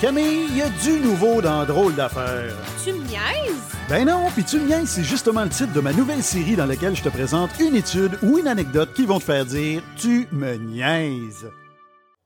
Camille, il y a du nouveau dans Drôle d'affaires. Tu me niaises? Ben non, puis tu me niaises, c'est justement le titre de ma nouvelle série dans laquelle je te présente une étude ou une anecdote qui vont te faire dire Tu me niaises.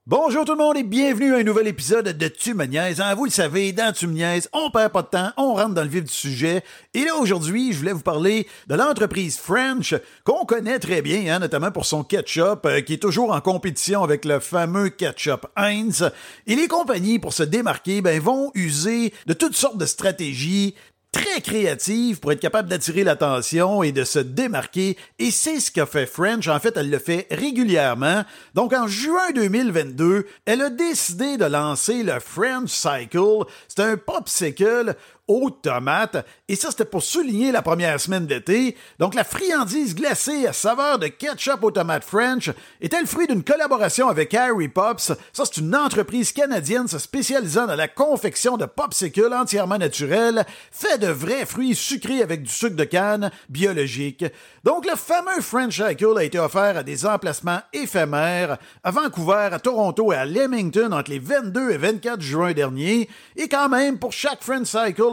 Bonjour tout le monde et bienvenue à un nouvel épisode de Tu. Hein, vous le savez, dans Tu me niaises, on perd pas de temps, on rentre dans le vif du sujet. Et là, aujourd'hui, je voulais vous parler de l'entreprise French, qu'on connaît très bien, hein, notamment pour son ketchup, euh, qui est toujours en compétition avec le fameux ketchup Heinz. Et les compagnies, pour se démarquer, ben, vont user de toutes sortes de stratégies très créative pour être capable d'attirer l'attention et de se démarquer. Et c'est ce qu'a fait French. En fait, elle le fait régulièrement. Donc, en juin 2022, elle a décidé de lancer le French Cycle. C'est un popsicle aux tomates. Et ça, c'était pour souligner la première semaine d'été. Donc, la friandise glacée à saveur de ketchup aux tomates French était le fruit d'une collaboration avec Harry Pops. Ça, c'est une entreprise canadienne se spécialisant dans la confection de popsicles entièrement naturels, faits de vrais fruits sucrés avec du sucre de canne biologique. Donc, le fameux French Cycle a été offert à des emplacements éphémères à Vancouver, à Toronto et à Leamington entre les 22 et 24 juin dernier. Et quand même, pour chaque French Cycle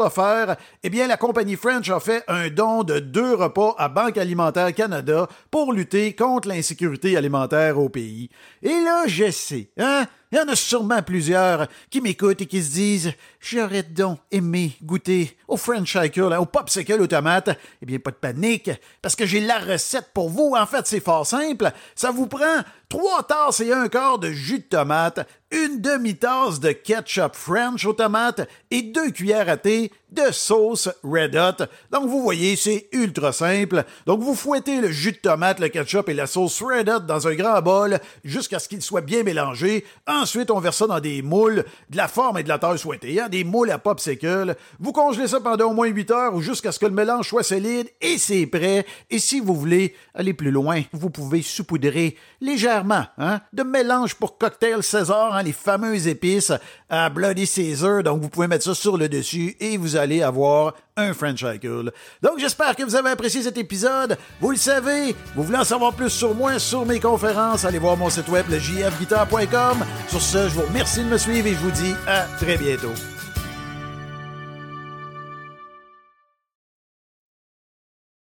eh bien, la compagnie French a fait un don de deux repas à Banque alimentaire Canada pour lutter contre l'insécurité alimentaire au pays. Et là, je sais, hein? Il y en a sûrement plusieurs qui m'écoutent et qui se disent J'aurais donc aimé goûter au French Cycle, au popsicle aux tomates. Eh bien, pas de panique, parce que j'ai la recette pour vous. En fait, c'est fort simple. Ça vous prend trois tasses et un quart de jus de tomate, une demi-tasse de ketchup French aux tomates et deux cuillères à thé de sauce Red Hot. Donc, vous voyez, c'est ultra simple. Donc, vous fouettez le jus de tomate, le ketchup et la sauce Red Hot dans un grand bol jusqu'à ce qu'ils soient bien mélangés. Ensuite, on verse ça dans des moules de la forme et de la taille souhaitée, hein, des moules à popsicle. Vous congelez ça pendant au moins 8 heures ou jusqu'à ce que le mélange soit solide et c'est prêt. Et si vous voulez aller plus loin, vous pouvez saupoudrer légèrement hein, de mélange pour cocktail César, hein, les fameuses épices à Bloody Caesar. Donc, vous pouvez mettre ça sur le dessus et vous allez avoir un French Cycle. Donc, j'espère que vous avez apprécié cet épisode. Vous le savez, vous voulez en savoir plus sur moi, sur mes conférences, allez voir mon site web, le jfguitar.com. Sur ce, je vous remercie de me suivre et je vous dis à très bientôt.